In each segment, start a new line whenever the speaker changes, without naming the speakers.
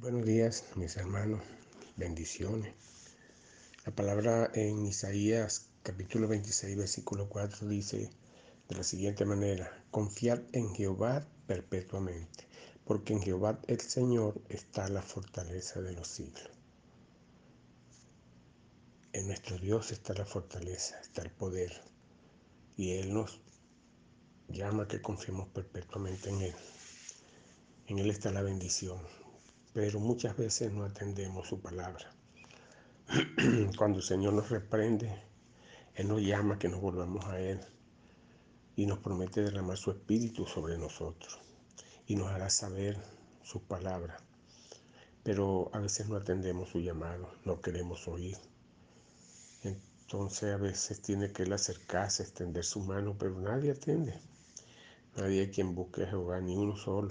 Buenos días, mis hermanos. Bendiciones. La palabra en Isaías capítulo 26, versículo 4 dice de la siguiente manera, confiad en Jehová perpetuamente, porque en Jehová el Señor está la fortaleza de los siglos. En nuestro Dios está la fortaleza, está el poder, y Él nos llama a que confiemos perpetuamente en Él. En Él está la bendición, pero muchas veces no atendemos su palabra. Cuando el Señor nos reprende, Él nos llama que nos volvamos a Él y nos promete derramar su espíritu sobre nosotros y nos hará saber su palabra. Pero a veces no atendemos su llamado, no queremos oír. Entonces a veces tiene que Él acercarse, extender su mano, pero nadie atiende. Nadie hay quien busque a Jehová, ni uno solo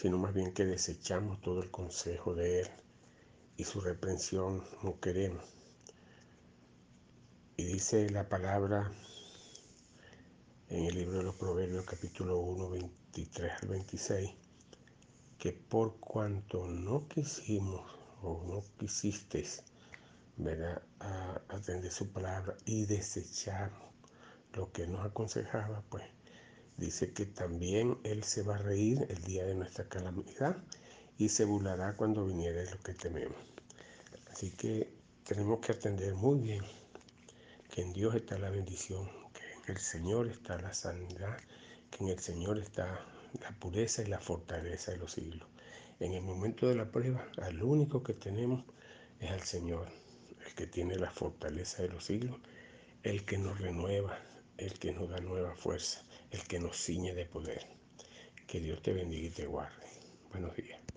sino más bien que desechamos todo el consejo de Él y su reprensión no queremos. Y dice la palabra en el libro de los Proverbios capítulo 1, 23 al 26, que por cuanto no quisimos o no quisisteis atender su palabra y desechamos lo que nos aconsejaba, pues Dice que también Él se va a reír el día de nuestra calamidad y se burlará cuando viniera lo que tememos. Así que tenemos que atender muy bien que en Dios está la bendición, que en el Señor está la sanidad, que en el Señor está la pureza y la fortaleza de los siglos. En el momento de la prueba, al único que tenemos es al Señor, el que tiene la fortaleza de los siglos, el que nos renueva, el que nos da nueva fuerza el que nos ciñe de poder. Que Dios te bendiga y te guarde. Buenos días.